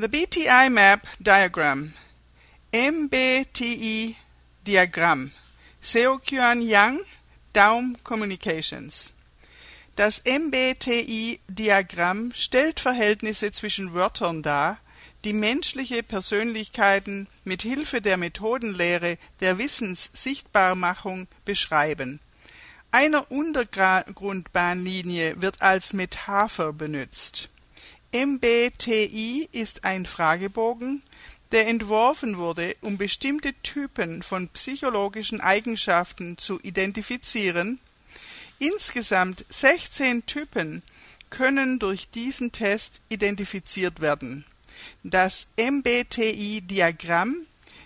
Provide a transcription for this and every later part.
The BTI Map Diagram MBTI Diagramm Seokyun Yang Daum Communications Das MBTI-Diagramm stellt Verhältnisse zwischen Wörtern dar, die menschliche Persönlichkeiten mit Hilfe der Methodenlehre der Wissenssichtbarmachung beschreiben. Einer Untergrundbahnlinie wird als Metapher benutzt. MBTI ist ein Fragebogen, der entworfen wurde, um bestimmte Typen von psychologischen Eigenschaften zu identifizieren Insgesamt 16 Typen können durch diesen Test identifiziert werden. Das MBTI-Diagramm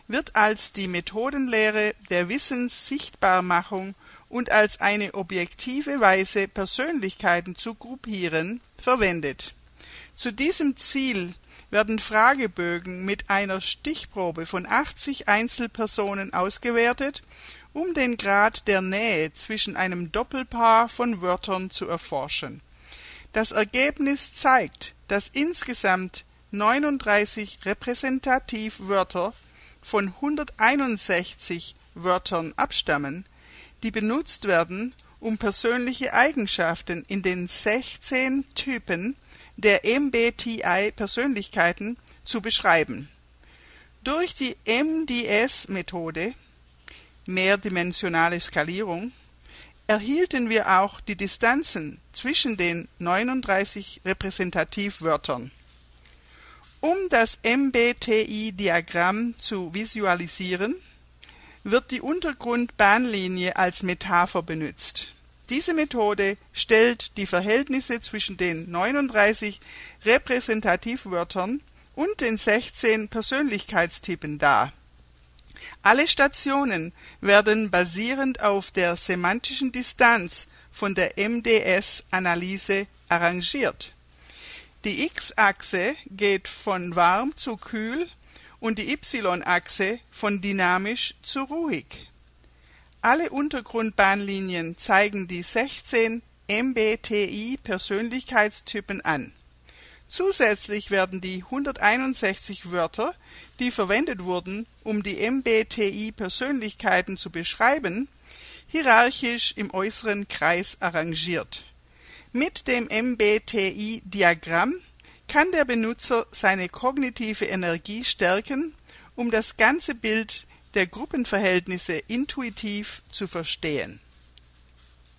wird als die Methodenlehre der Wissenssichtbarmachung und als eine objektive Weise Persönlichkeiten zu gruppieren verwendet. Zu diesem Ziel werden Fragebögen mit einer Stichprobe von 80 Einzelpersonen ausgewertet um den Grad der Nähe zwischen einem Doppelpaar von Wörtern zu erforschen. Das Ergebnis zeigt, dass insgesamt 39 Repräsentativwörter von 161 Wörtern abstammen, die benutzt werden, um persönliche Eigenschaften in den 16 Typen der MBTI-Persönlichkeiten zu beschreiben. Durch die MDS-Methode mehrdimensionale Skalierung, erhielten wir auch die Distanzen zwischen den 39 Repräsentativwörtern. Um das MBTI-Diagramm zu visualisieren, wird die Untergrundbahnlinie als Metapher benutzt. Diese Methode stellt die Verhältnisse zwischen den 39 Repräsentativwörtern und den 16 Persönlichkeitstypen dar alle Stationen werden basierend auf der semantischen Distanz von der MDS-Analyse arrangiert. Die x-Achse geht von warm zu kühl und die y-Achse von dynamisch zu ruhig. Alle Untergrundbahnlinien zeigen die 16 MBTI-Persönlichkeitstypen an Zusätzlich werden die 161 Wörter, die verwendet wurden, um die MBTI-Persönlichkeiten zu beschreiben, hierarchisch im äußeren Kreis arrangiert. Mit dem MBTI-Diagramm kann der Benutzer seine kognitive Energie stärken, um das ganze Bild der Gruppenverhältnisse intuitiv zu verstehen